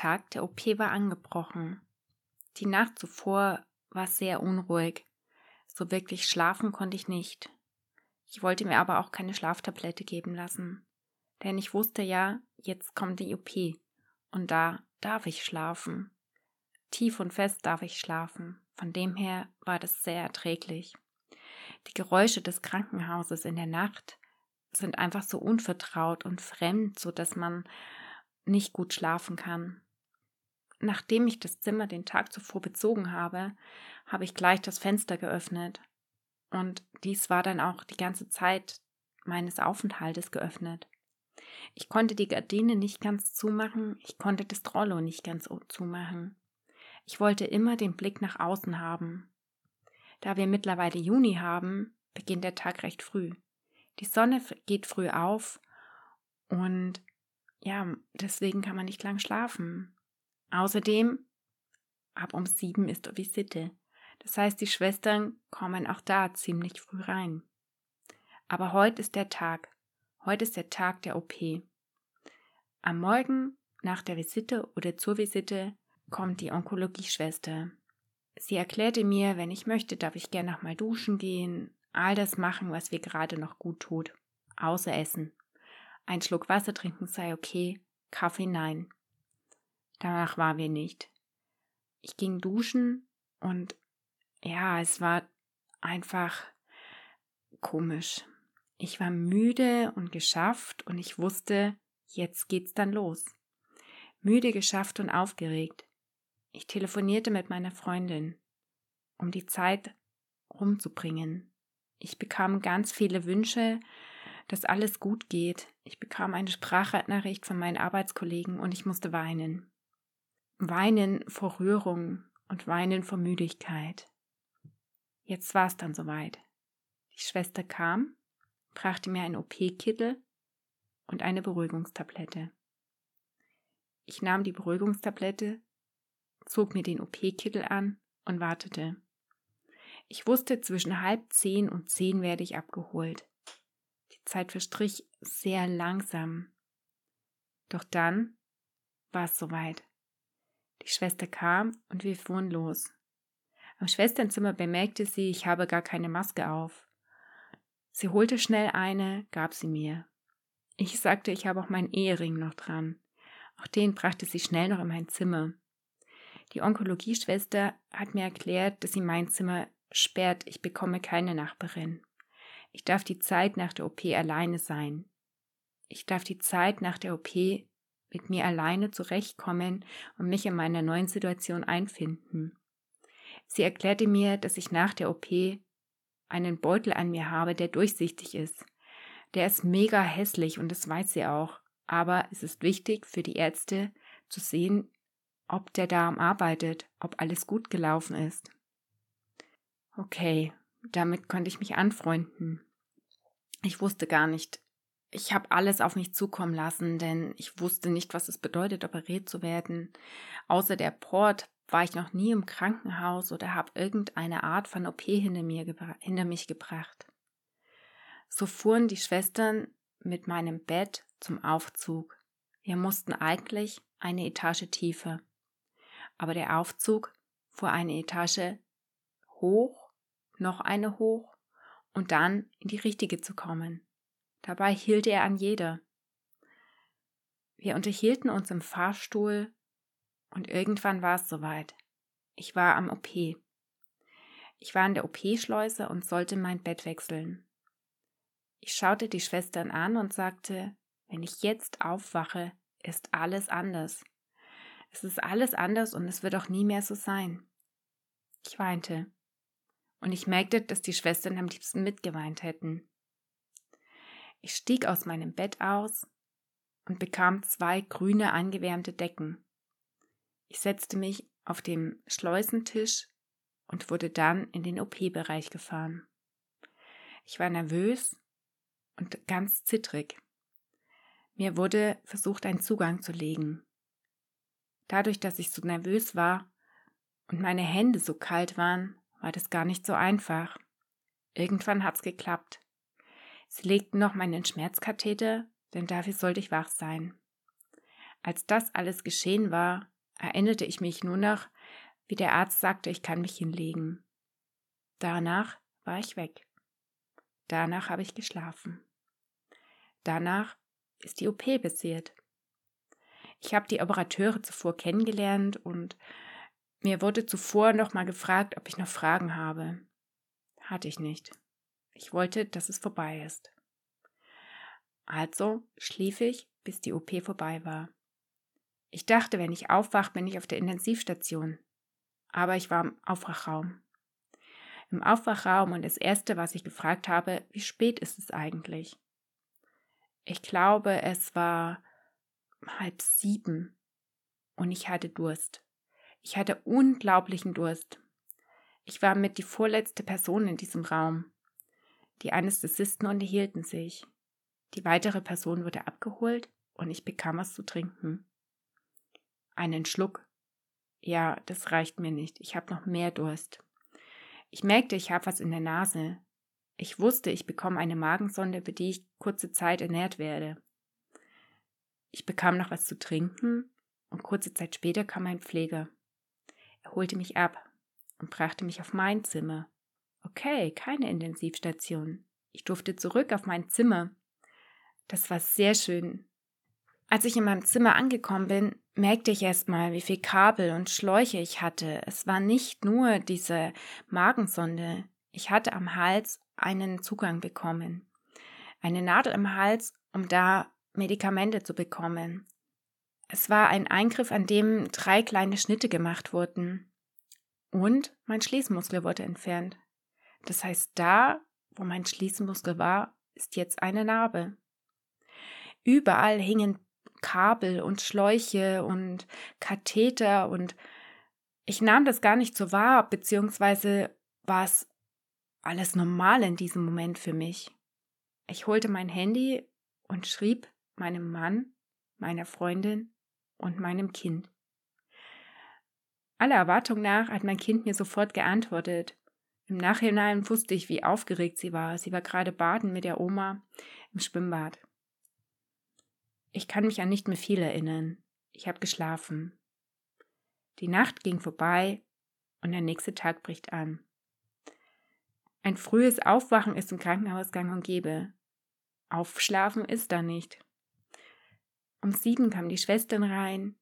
Tag der OP war angebrochen. Die Nacht zuvor war sehr unruhig. So wirklich schlafen konnte ich nicht. Ich wollte mir aber auch keine Schlaftablette geben lassen. Denn ich wusste ja, jetzt kommt die OP. Und da darf ich schlafen. Tief und fest darf ich schlafen. Von dem her war das sehr erträglich. Die Geräusche des Krankenhauses in der Nacht sind einfach so unvertraut und fremd, so dass man nicht gut schlafen kann. Nachdem ich das Zimmer den Tag zuvor bezogen habe, habe ich gleich das Fenster geöffnet. Und dies war dann auch die ganze Zeit meines Aufenthaltes geöffnet. Ich konnte die Gardine nicht ganz zumachen, ich konnte das Trollo nicht ganz zumachen. Ich wollte immer den Blick nach außen haben. Da wir mittlerweile Juni haben, beginnt der Tag recht früh. Die Sonne geht früh auf und ja, deswegen kann man nicht lang schlafen. Außerdem, ab um sieben ist Visite. Das heißt, die Schwestern kommen auch da ziemlich früh rein. Aber heute ist der Tag. Heute ist der Tag der OP. Am Morgen nach der Visite oder zur Visite kommt die Onkologieschwester. Sie erklärte mir, wenn ich möchte, darf ich gern noch mal duschen gehen, all das machen, was mir gerade noch gut tut, außer essen. Ein Schluck Wasser trinken sei okay, Kaffee nein. Danach war wir nicht. Ich ging duschen und ja, es war einfach komisch. Ich war müde und geschafft und ich wusste, jetzt geht's dann los. Müde, geschafft und aufgeregt. Ich telefonierte mit meiner Freundin, um die Zeit rumzubringen. Ich bekam ganz viele Wünsche, dass alles gut geht. Ich bekam eine Sprachnachricht von meinen Arbeitskollegen und ich musste weinen. Weinen vor Rührung und weinen vor Müdigkeit. Jetzt war es dann soweit. Die Schwester kam, brachte mir einen OP-Kittel und eine Beruhigungstablette. Ich nahm die Beruhigungstablette, zog mir den OP-Kittel an und wartete. Ich wusste, zwischen halb zehn und zehn werde ich abgeholt. Die Zeit verstrich sehr langsam. Doch dann war es soweit. Die Schwester kam und wir fuhren los. Am Schwesternzimmer bemerkte sie, ich habe gar keine Maske auf. Sie holte schnell eine, gab sie mir. Ich sagte, ich habe auch meinen Ehering noch dran. Auch den brachte sie schnell noch in mein Zimmer. Die Onkologieschwester hat mir erklärt, dass sie mein Zimmer sperrt, ich bekomme keine Nachbarin. Ich darf die Zeit nach der OP alleine sein. Ich darf die Zeit nach der OP mit mir alleine zurechtkommen und mich in meiner neuen Situation einfinden. Sie erklärte mir, dass ich nach der OP einen Beutel an mir habe, der durchsichtig ist. Der ist mega hässlich und das weiß sie auch. Aber es ist wichtig für die Ärzte zu sehen, ob der Darm arbeitet, ob alles gut gelaufen ist. Okay, damit konnte ich mich anfreunden. Ich wusste gar nicht. Ich habe alles auf mich zukommen lassen, denn ich wusste nicht, was es bedeutet, operiert zu werden. Außer der Port war ich noch nie im Krankenhaus oder habe irgendeine Art von OP hinter, mir hinter mich gebracht. So fuhren die Schwestern mit meinem Bett zum Aufzug. Wir mussten eigentlich eine Etage tiefer. Aber der Aufzug fuhr eine Etage hoch, noch eine hoch und dann in die richtige zu kommen. Dabei hielt er an jeder. Wir unterhielten uns im Fahrstuhl und irgendwann war es soweit. Ich war am OP. Ich war in der OP-Schleuse und sollte mein Bett wechseln. Ich schaute die Schwestern an und sagte, wenn ich jetzt aufwache, ist alles anders. Es ist alles anders und es wird auch nie mehr so sein. Ich weinte. Und ich merkte, dass die Schwestern am liebsten mitgeweint hätten. Ich stieg aus meinem Bett aus und bekam zwei grüne angewärmte Decken. Ich setzte mich auf dem Schleusentisch und wurde dann in den OP-Bereich gefahren. Ich war nervös und ganz zittrig. Mir wurde versucht, einen Zugang zu legen. Dadurch, dass ich so nervös war und meine Hände so kalt waren, war das gar nicht so einfach. Irgendwann hat's geklappt. Sie legten noch meinen Schmerzkatheter, denn dafür sollte ich wach sein. Als das alles geschehen war, erinnerte ich mich nur noch, wie der Arzt sagte, ich kann mich hinlegen. Danach war ich weg. Danach habe ich geschlafen. Danach ist die OP passiert. Ich habe die Operateure zuvor kennengelernt und mir wurde zuvor noch mal gefragt, ob ich noch Fragen habe. Hatte ich nicht. Ich wollte, dass es vorbei ist. Also schlief ich, bis die OP vorbei war. Ich dachte, wenn ich aufwache, bin ich auf der Intensivstation. Aber ich war im Aufwachraum. Im Aufwachraum und das Erste, was ich gefragt habe, wie spät ist es eigentlich? Ich glaube, es war halb sieben und ich hatte Durst. Ich hatte unglaublichen Durst. Ich war mit die vorletzte Person in diesem Raum. Die Anästhesisten unterhielten sich. Die weitere Person wurde abgeholt und ich bekam was zu trinken. Einen Schluck. Ja, das reicht mir nicht. Ich habe noch mehr Durst. Ich merkte, ich habe was in der Nase. Ich wusste, ich bekomme eine Magensonde, für die ich kurze Zeit ernährt werde. Ich bekam noch was zu trinken und kurze Zeit später kam ein Pfleger. Er holte mich ab und brachte mich auf mein Zimmer. Okay, keine Intensivstation. Ich durfte zurück auf mein Zimmer. Das war sehr schön. Als ich in meinem Zimmer angekommen bin, merkte ich erst mal, wie viel Kabel und Schläuche ich hatte. Es war nicht nur diese Magensonde. Ich hatte am Hals einen Zugang bekommen. Eine Nadel im Hals, um da Medikamente zu bekommen. Es war ein Eingriff, an dem drei kleine Schnitte gemacht wurden. Und mein Schließmuskel wurde entfernt. Das heißt, da, wo mein Schließmuskel war, ist jetzt eine Narbe. Überall hingen Kabel und Schläuche und Katheter und ich nahm das gar nicht so wahr, beziehungsweise war es alles normal in diesem Moment für mich. Ich holte mein Handy und schrieb meinem Mann, meiner Freundin und meinem Kind. Aller Erwartung nach hat mein Kind mir sofort geantwortet. Im Nachhinein wusste ich, wie aufgeregt sie war. Sie war gerade baden mit der Oma im Schwimmbad. Ich kann mich an nicht mehr viel erinnern. Ich habe geschlafen. Die Nacht ging vorbei und der nächste Tag bricht an. Ein frühes Aufwachen ist im Krankenhaus gang und gäbe. Aufschlafen ist da nicht. Um sieben kamen die Schwestern rein,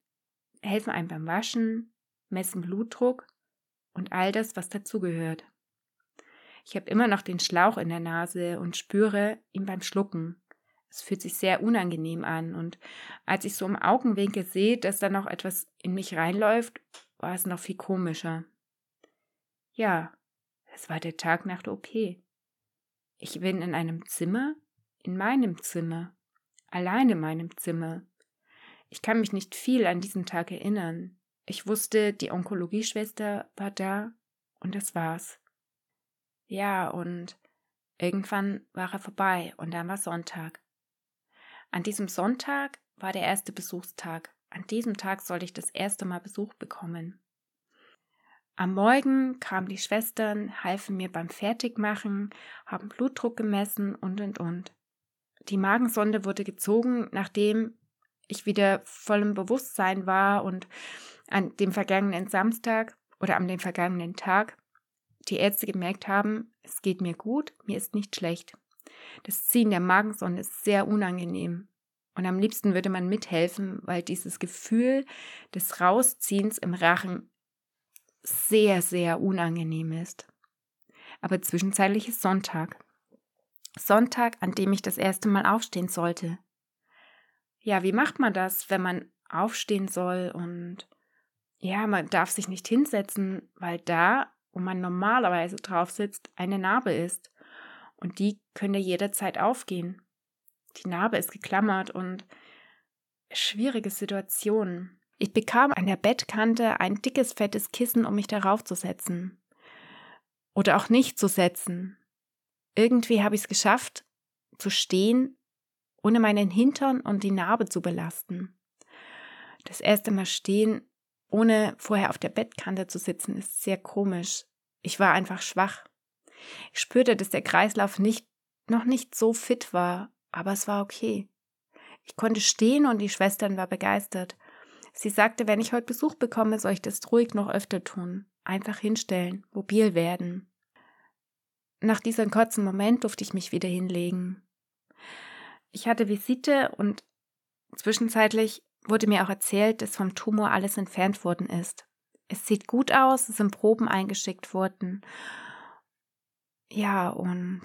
helfen einem beim Waschen, messen Blutdruck und all das, was dazugehört. Ich habe immer noch den Schlauch in der Nase und spüre ihn beim Schlucken. Es fühlt sich sehr unangenehm an und als ich so im Augenwinkel sehe, dass da noch etwas in mich reinläuft, war es noch viel komischer. Ja, es war der Tag nach der OP. Ich bin in einem Zimmer, in meinem Zimmer, allein in meinem Zimmer. Ich kann mich nicht viel an diesen Tag erinnern. Ich wusste, die Onkologieschwester war da und das war's. Ja, und irgendwann war er vorbei und dann war Sonntag. An diesem Sonntag war der erste Besuchstag. An diesem Tag sollte ich das erste Mal Besuch bekommen. Am Morgen kamen die Schwestern, halfen mir beim Fertigmachen, haben Blutdruck gemessen und und und. Die Magensonde wurde gezogen, nachdem ich wieder voll im Bewusstsein war und an dem vergangenen Samstag oder an dem vergangenen Tag die Ärzte gemerkt haben, es geht mir gut, mir ist nicht schlecht. Das Ziehen der Magensonde ist sehr unangenehm. Und am liebsten würde man mithelfen, weil dieses Gefühl des Rausziehens im Rachen sehr, sehr unangenehm ist. Aber zwischenzeitlich ist Sonntag. Sonntag, an dem ich das erste Mal aufstehen sollte. Ja, wie macht man das, wenn man aufstehen soll und ja, man darf sich nicht hinsetzen, weil da, wo man normalerweise drauf sitzt, eine Narbe ist und die könnte jederzeit aufgehen. Die Narbe ist geklammert und schwierige Situation. Ich bekam an der Bettkante ein dickes, fettes Kissen, um mich darauf zu setzen. Oder auch nicht zu setzen. Irgendwie habe ich es geschafft, zu stehen, ohne meinen Hintern und die Narbe zu belasten. Das erste Mal stehen, ohne vorher auf der Bettkante zu sitzen, ist sehr komisch. Ich war einfach schwach. Ich spürte, dass der Kreislauf nicht, noch nicht so fit war, aber es war okay. Ich konnte stehen und die Schwestern war begeistert. Sie sagte, wenn ich heute Besuch bekomme, soll ich das ruhig noch öfter tun. Einfach hinstellen, mobil werden. Nach diesem kurzen Moment durfte ich mich wieder hinlegen. Ich hatte Visite und zwischenzeitlich wurde mir auch erzählt, dass vom Tumor alles entfernt worden ist. Es sieht gut aus, es sind Proben eingeschickt worden. Ja, und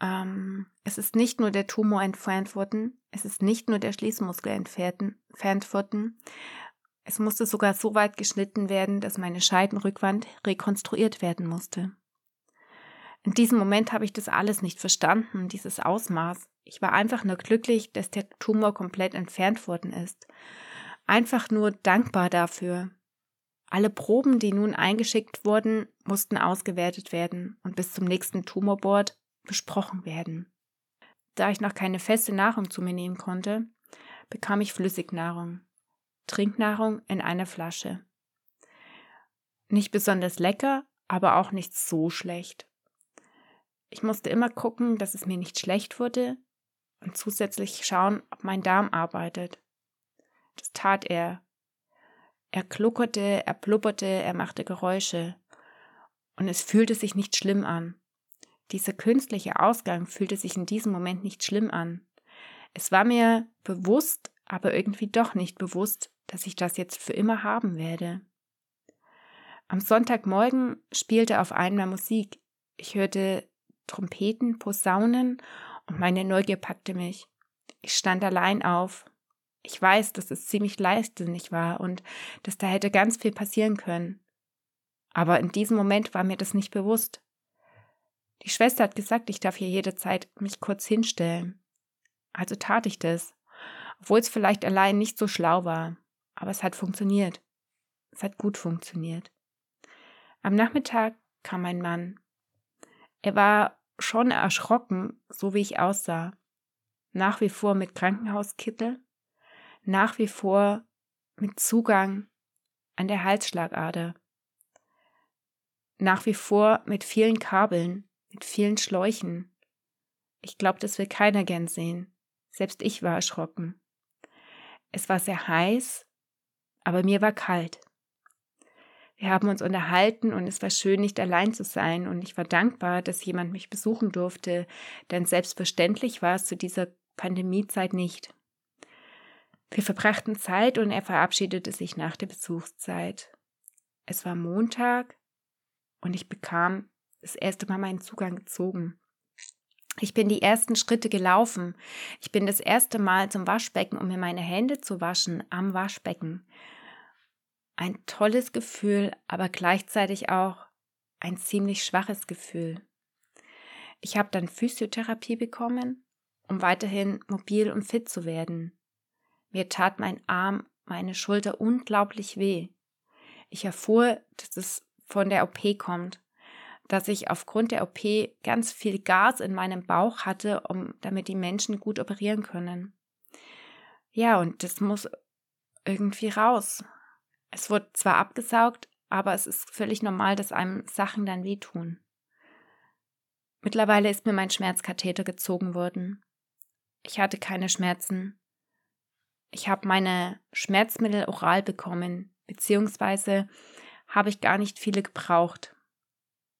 ähm, es ist nicht nur der Tumor entfernt worden, es ist nicht nur der Schließmuskel entfernt worden, es musste sogar so weit geschnitten werden, dass meine Scheidenrückwand rekonstruiert werden musste. In diesem Moment habe ich das alles nicht verstanden, dieses Ausmaß. Ich war einfach nur glücklich, dass der Tumor komplett entfernt worden ist. Einfach nur dankbar dafür. Alle Proben, die nun eingeschickt wurden, mussten ausgewertet werden und bis zum nächsten Tumorboard besprochen werden. Da ich noch keine feste Nahrung zu mir nehmen konnte, bekam ich Flüssignahrung. Trinknahrung in einer Flasche. Nicht besonders lecker, aber auch nicht so schlecht. Ich musste immer gucken, dass es mir nicht schlecht wurde und zusätzlich schauen, ob mein Darm arbeitet. Das tat er. Er kluckerte, er blubberte, er machte Geräusche. Und es fühlte sich nicht schlimm an. Dieser künstliche Ausgang fühlte sich in diesem Moment nicht schlimm an. Es war mir bewusst, aber irgendwie doch nicht bewusst, dass ich das jetzt für immer haben werde. Am Sonntagmorgen spielte auf einmal Musik. Ich hörte Trompeten, Posaunen und meine Neugier packte mich. Ich stand allein auf. Ich weiß, dass es ziemlich leichtsinnig war und dass da hätte ganz viel passieren können. Aber in diesem Moment war mir das nicht bewusst. Die Schwester hat gesagt, ich darf hier jederzeit mich kurz hinstellen. Also tat ich das, obwohl es vielleicht allein nicht so schlau war. Aber es hat funktioniert. Es hat gut funktioniert. Am Nachmittag kam ein Mann. Er war schon erschrocken, so wie ich aussah. Nach wie vor mit Krankenhauskittel, nach wie vor mit Zugang an der Halsschlagader, nach wie vor mit vielen Kabeln, mit vielen Schläuchen. Ich glaube, das will keiner gern sehen. Selbst ich war erschrocken. Es war sehr heiß, aber mir war kalt. Wir haben uns unterhalten und es war schön, nicht allein zu sein und ich war dankbar, dass jemand mich besuchen durfte, denn selbstverständlich war es zu dieser Pandemiezeit nicht. Wir verbrachten Zeit und er verabschiedete sich nach der Besuchszeit. Es war Montag und ich bekam das erste Mal meinen Zugang gezogen. Ich bin die ersten Schritte gelaufen. Ich bin das erste Mal zum Waschbecken, um mir meine Hände zu waschen am Waschbecken ein tolles Gefühl, aber gleichzeitig auch ein ziemlich schwaches Gefühl. Ich habe dann Physiotherapie bekommen, um weiterhin mobil und fit zu werden. Mir tat mein Arm, meine Schulter unglaublich weh. Ich erfuhr, dass es von der OP kommt, dass ich aufgrund der OP ganz viel Gas in meinem Bauch hatte, um damit die Menschen gut operieren können. Ja, und das muss irgendwie raus. Es wird zwar abgesaugt, aber es ist völlig normal, dass einem Sachen dann wehtun. Mittlerweile ist mir mein Schmerzkatheter gezogen worden. Ich hatte keine Schmerzen. Ich habe meine Schmerzmittel oral bekommen, beziehungsweise habe ich gar nicht viele gebraucht.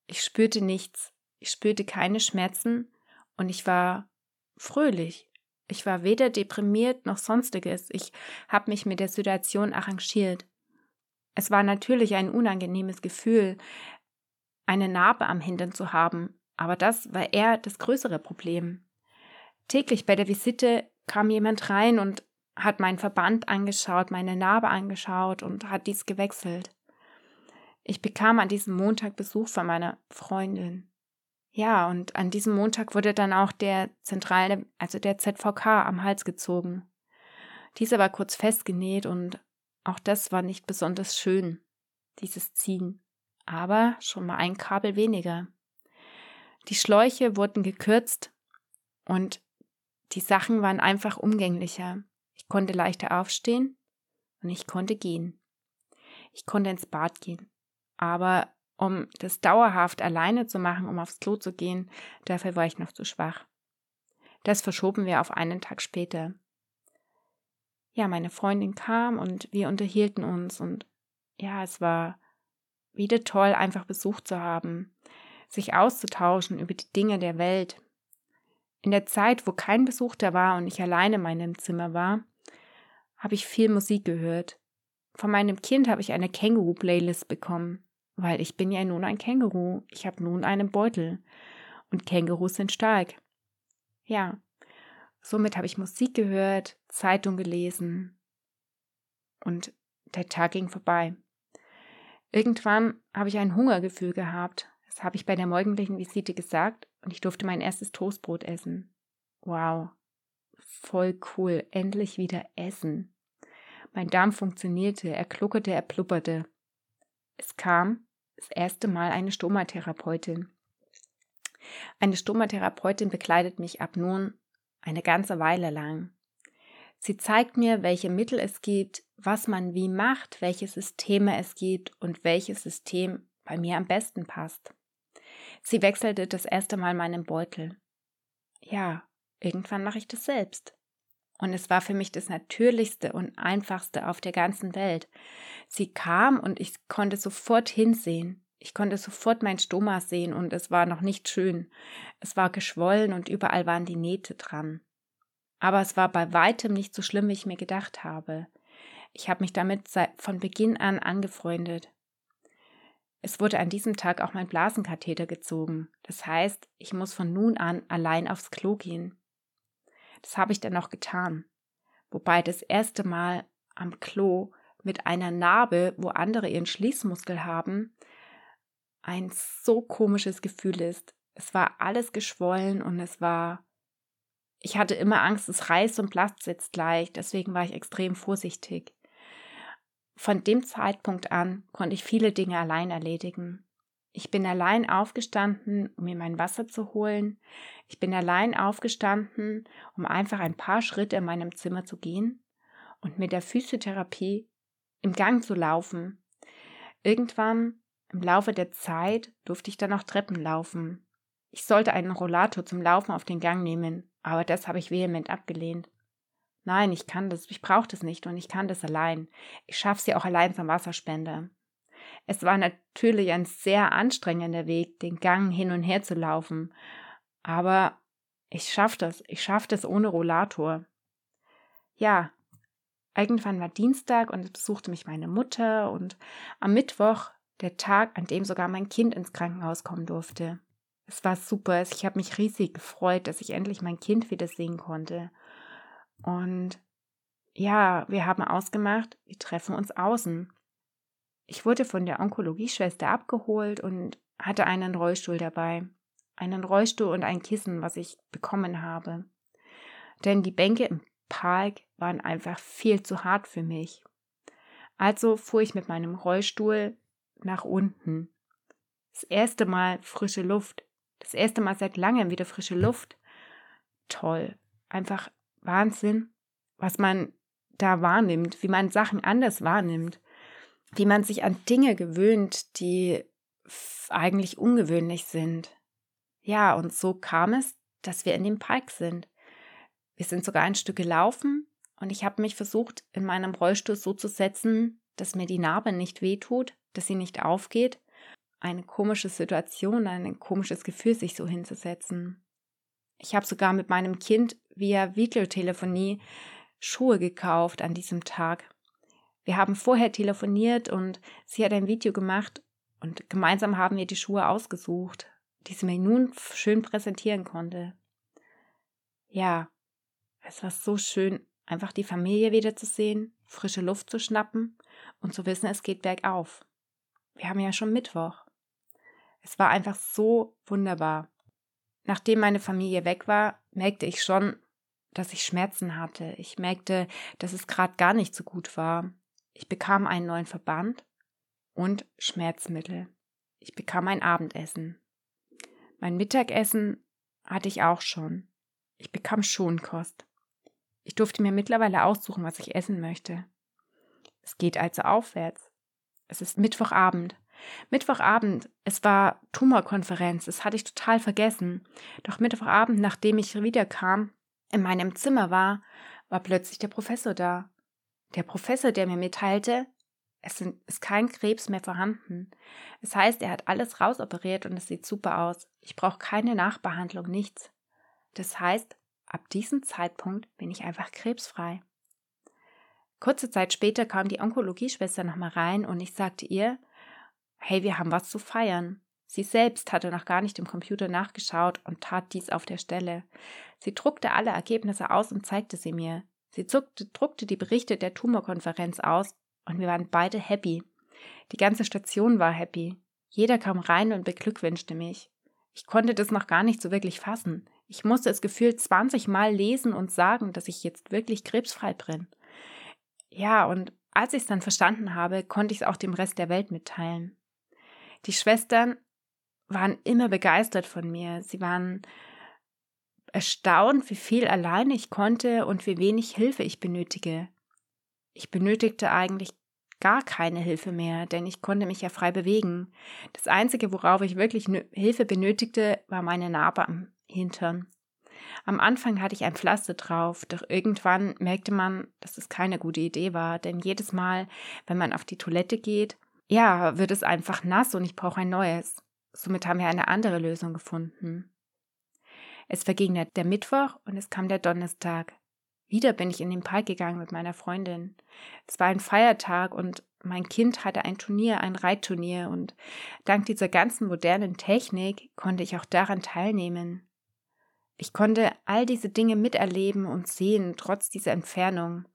Ich spürte nichts, ich spürte keine Schmerzen und ich war fröhlich. Ich war weder deprimiert noch sonstiges. Ich habe mich mit der Situation arrangiert. Es war natürlich ein unangenehmes Gefühl, eine Narbe am Hintern zu haben, aber das war eher das größere Problem. Täglich bei der Visite kam jemand rein und hat meinen Verband angeschaut, meine Narbe angeschaut und hat dies gewechselt. Ich bekam an diesem Montag Besuch von meiner Freundin. Ja, und an diesem Montag wurde dann auch der zentrale, also der ZVK am Hals gezogen. Dieser war kurz festgenäht und auch das war nicht besonders schön, dieses Ziehen. Aber schon mal ein Kabel weniger. Die Schläuche wurden gekürzt und die Sachen waren einfach umgänglicher. Ich konnte leichter aufstehen und ich konnte gehen. Ich konnte ins Bad gehen. Aber um das dauerhaft alleine zu machen, um aufs Klo zu gehen, dafür war ich noch zu schwach. Das verschoben wir auf einen Tag später. Ja, meine Freundin kam und wir unterhielten uns und ja, es war wieder toll, einfach Besuch zu haben, sich auszutauschen über die Dinge der Welt. In der Zeit, wo kein Besuch da war und ich alleine in meinem Zimmer war, habe ich viel Musik gehört. Von meinem Kind habe ich eine Känguru-Playlist bekommen, weil ich bin ja nun ein Känguru. Ich habe nun einen Beutel. Und Kängurus sind stark. Ja, somit habe ich Musik gehört, Zeitung gelesen und der Tag ging vorbei. Irgendwann habe ich ein Hungergefühl gehabt. Das habe ich bei der morgendlichen Visite gesagt und ich durfte mein erstes Toastbrot essen. Wow, voll cool, endlich wieder essen. Mein Darm funktionierte, er kluckerte, er plupperte. Es kam das erste Mal eine Stomatherapeutin. Eine Stomatherapeutin begleitet mich ab nun eine ganze Weile lang. Sie zeigt mir, welche Mittel es gibt, was man wie macht, welche Systeme es gibt und welches System bei mir am besten passt. Sie wechselte das erste Mal meinen Beutel. Ja, irgendwann mache ich das selbst. Und es war für mich das Natürlichste und Einfachste auf der ganzen Welt. Sie kam und ich konnte sofort hinsehen. Ich konnte sofort mein Stoma sehen und es war noch nicht schön. Es war geschwollen und überall waren die Nähte dran. Aber es war bei weitem nicht so schlimm, wie ich mir gedacht habe. Ich habe mich damit von Beginn an angefreundet. Es wurde an diesem Tag auch mein Blasenkatheter gezogen. Das heißt, ich muss von nun an allein aufs Klo gehen. Das habe ich dann noch getan. Wobei das erste Mal am Klo mit einer Narbe, wo andere ihren Schließmuskel haben, ein so komisches Gefühl ist. Es war alles geschwollen und es war. Ich hatte immer Angst, es reißt und platzt jetzt gleich, deswegen war ich extrem vorsichtig. Von dem Zeitpunkt an konnte ich viele Dinge allein erledigen. Ich bin allein aufgestanden, um mir mein Wasser zu holen. Ich bin allein aufgestanden, um einfach ein paar Schritte in meinem Zimmer zu gehen und mit der Physiotherapie im Gang zu laufen. Irgendwann im Laufe der Zeit durfte ich dann auch Treppen laufen. Ich sollte einen Rollator zum Laufen auf den Gang nehmen, aber das habe ich vehement abgelehnt. Nein, ich kann das, ich brauche das nicht und ich kann das allein. Ich schaffe ja auch allein zum Wasserspender. Es war natürlich ein sehr anstrengender Weg, den Gang hin und her zu laufen, aber ich schaffe das, ich schaffe das ohne Rollator. Ja, irgendwann war Dienstag und es besuchte mich meine Mutter und am Mittwoch, der Tag, an dem sogar mein Kind ins Krankenhaus kommen durfte. Es war super, ich habe mich riesig gefreut, dass ich endlich mein Kind wieder sehen konnte. Und ja, wir haben ausgemacht, wir treffen uns außen. Ich wurde von der Onkologieschwester abgeholt und hatte einen Rollstuhl dabei. Einen Rollstuhl und ein Kissen, was ich bekommen habe. Denn die Bänke im Park waren einfach viel zu hart für mich. Also fuhr ich mit meinem Rollstuhl nach unten. Das erste Mal frische Luft. Das erste Mal seit langem wieder frische Luft. Toll. Einfach Wahnsinn, was man da wahrnimmt, wie man Sachen anders wahrnimmt wie man sich an Dinge gewöhnt, die eigentlich ungewöhnlich sind. Ja, und so kam es, dass wir in dem Park sind. Wir sind sogar ein Stück gelaufen und ich habe mich versucht, in meinem Rollstuhl so zu setzen, dass mir die Narbe nicht wehtut, dass sie nicht aufgeht. Eine komische Situation, ein komisches Gefühl, sich so hinzusetzen. Ich habe sogar mit meinem Kind via Videotelefonie Schuhe gekauft an diesem Tag. Wir haben vorher telefoniert und sie hat ein Video gemacht und gemeinsam haben wir die Schuhe ausgesucht, die sie mir nun schön präsentieren konnte. Ja, es war so schön, einfach die Familie wiederzusehen, frische Luft zu schnappen und zu wissen, es geht bergauf. Wir haben ja schon Mittwoch. Es war einfach so wunderbar. Nachdem meine Familie weg war, merkte ich schon, dass ich Schmerzen hatte. Ich merkte, dass es gerade gar nicht so gut war. Ich bekam einen neuen Verband und Schmerzmittel. Ich bekam ein Abendessen. Mein Mittagessen hatte ich auch schon. Ich bekam Schonkost. Ich durfte mir mittlerweile aussuchen, was ich essen möchte. Es geht also aufwärts. Es ist Mittwochabend. Mittwochabend, es war Tumorkonferenz, das hatte ich total vergessen. Doch Mittwochabend, nachdem ich wiederkam, in meinem Zimmer war, war plötzlich der Professor da. Der Professor, der mir mitteilte, es ist kein Krebs mehr vorhanden. Es heißt, er hat alles rausoperiert und es sieht super aus. Ich brauche keine Nachbehandlung, nichts. Das heißt, ab diesem Zeitpunkt bin ich einfach krebsfrei. Kurze Zeit später kam die Onkologieschwester nochmal rein und ich sagte ihr, hey, wir haben was zu feiern. Sie selbst hatte noch gar nicht im Computer nachgeschaut und tat dies auf der Stelle. Sie druckte alle Ergebnisse aus und zeigte sie mir. Sie zuckte, druckte die Berichte der Tumorkonferenz aus und wir waren beide happy. Die ganze Station war happy. Jeder kam rein und beglückwünschte mich. Ich konnte das noch gar nicht so wirklich fassen. Ich musste es gefühlt 20 Mal lesen und sagen, dass ich jetzt wirklich krebsfrei bin. Ja, und als ich es dann verstanden habe, konnte ich es auch dem Rest der Welt mitteilen. Die Schwestern waren immer begeistert von mir. Sie waren erstaunt, wie viel alleine ich konnte und wie wenig Hilfe ich benötige. Ich benötigte eigentlich gar keine Hilfe mehr, denn ich konnte mich ja frei bewegen. Das Einzige, worauf ich wirklich Hilfe benötigte, war meine Narbe am Hintern. Am Anfang hatte ich ein Pflaster drauf, doch irgendwann merkte man, dass es keine gute Idee war, denn jedes Mal, wenn man auf die Toilette geht, ja, wird es einfach nass und ich brauche ein neues. Somit haben wir eine andere Lösung gefunden. Es verging der, Mittwoch und es kam der Donnerstag. Wieder bin ich in den Park gegangen mit meiner Freundin. Es war ein Feiertag und mein Kind hatte ein Turnier, ein Reitturnier und dank dieser ganzen modernen Technik konnte ich auch daran teilnehmen. Ich konnte all diese Dinge miterleben und sehen, trotz dieser Entfernung.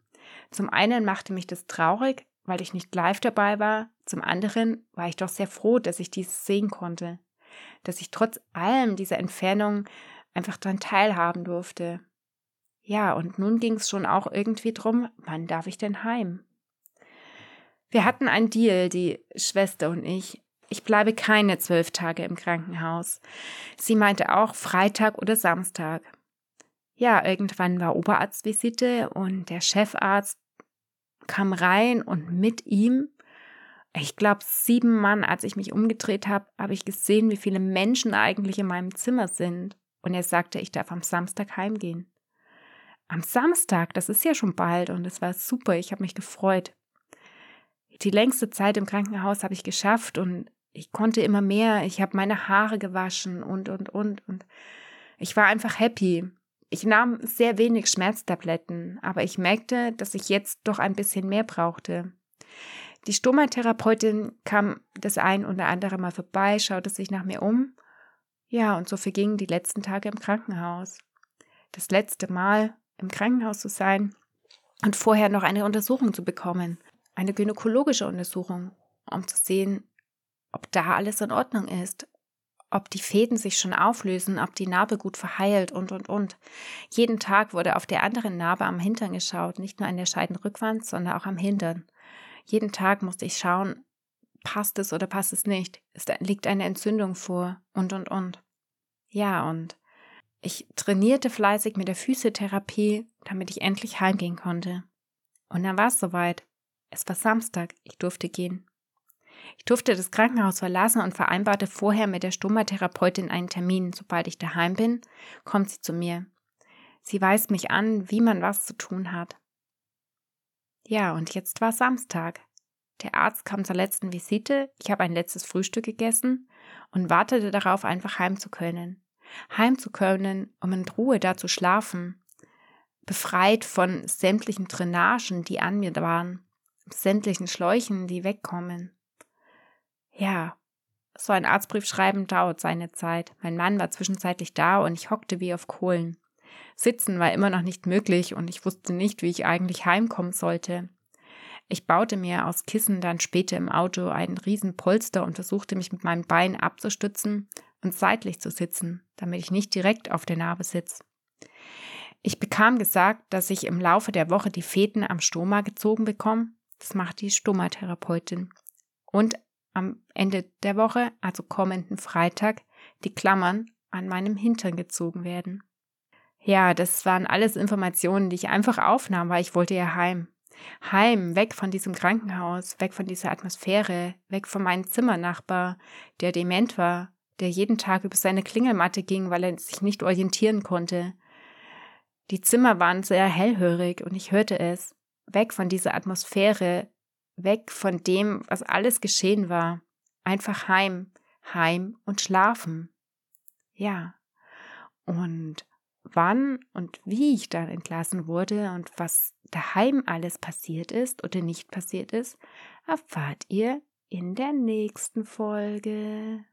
Zum einen machte mich das traurig, weil ich nicht live dabei war, zum anderen war ich doch sehr froh, dass ich dies sehen konnte, dass ich trotz allem dieser Entfernung einfach daran teilhaben durfte. Ja, und nun ging es schon auch irgendwie drum, wann darf ich denn heim? Wir hatten einen Deal, die Schwester und ich. Ich bleibe keine zwölf Tage im Krankenhaus. Sie meinte auch Freitag oder Samstag. Ja, irgendwann war Oberarztvisite und der Chefarzt kam rein und mit ihm, ich glaube sieben Mann, als ich mich umgedreht habe, habe ich gesehen, wie viele Menschen eigentlich in meinem Zimmer sind. Und er sagte, ich darf am Samstag heimgehen am Samstag, das ist ja schon bald und es war super, ich habe mich gefreut. Die längste Zeit im Krankenhaus habe ich geschafft und ich konnte immer mehr, ich habe meine Haare gewaschen und, und, und, und ich war einfach happy. Ich nahm sehr wenig Schmerztabletten, aber ich merkte, dass ich jetzt doch ein bisschen mehr brauchte. Die Stomatherapeutin kam das ein oder andere Mal vorbei, schaute sich nach mir um. Ja, und so vergingen die letzten Tage im Krankenhaus. Das letzte Mal, im Krankenhaus zu sein und vorher noch eine Untersuchung zu bekommen, eine gynäkologische Untersuchung, um zu sehen, ob da alles in Ordnung ist, ob die Fäden sich schon auflösen, ob die Narbe gut verheilt und, und, und. Jeden Tag wurde auf der anderen Narbe am Hintern geschaut, nicht nur an der Scheidenrückwand, sondern auch am Hintern. Jeden Tag musste ich schauen, passt es oder passt es nicht? Es liegt eine Entzündung vor und, und, und. Ja, und ich trainierte fleißig mit der Physiotherapie, damit ich endlich heimgehen konnte. Und dann war es soweit. Es war Samstag, ich durfte gehen. Ich durfte das Krankenhaus verlassen und vereinbarte vorher mit der Stomatherapeutin einen Termin. Sobald ich daheim bin, kommt sie zu mir. Sie weist mich an, wie man was zu tun hat. Ja, und jetzt war Samstag. Der Arzt kam zur letzten Visite, ich habe ein letztes Frühstück gegessen und wartete darauf, einfach heim zu können heim zu können, um in Ruhe da zu schlafen, befreit von sämtlichen Drainagen, die an mir waren, sämtlichen Schläuchen, die wegkommen. Ja, so ein Arztbrief schreiben dauert seine Zeit. Mein Mann war zwischenzeitlich da und ich hockte wie auf Kohlen. Sitzen war immer noch nicht möglich und ich wusste nicht, wie ich eigentlich heimkommen sollte. Ich baute mir aus Kissen dann später im Auto einen riesen Polster und versuchte mich mit meinem Bein abzustützen und seitlich zu sitzen, damit ich nicht direkt auf der Narbe sitze. Ich bekam gesagt, dass ich im Laufe der Woche die Fäden am Stoma gezogen bekomme. Das macht die Stomatherapeutin. Und am Ende der Woche, also kommenden Freitag, die Klammern an meinem Hintern gezogen werden. Ja, das waren alles Informationen, die ich einfach aufnahm, weil ich wollte ja heim. Heim, weg von diesem Krankenhaus, weg von dieser Atmosphäre, weg von meinem Zimmernachbar, der dement war, der jeden Tag über seine Klingelmatte ging, weil er sich nicht orientieren konnte. Die Zimmer waren sehr hellhörig und ich hörte es. weg von dieser Atmosphäre, weg von dem, was alles geschehen war. Einfach heim, heim und schlafen. Ja. Und wann und wie ich dann entlassen wurde und was daheim alles passiert ist oder nicht passiert ist, erfahrt ihr in der nächsten Folge.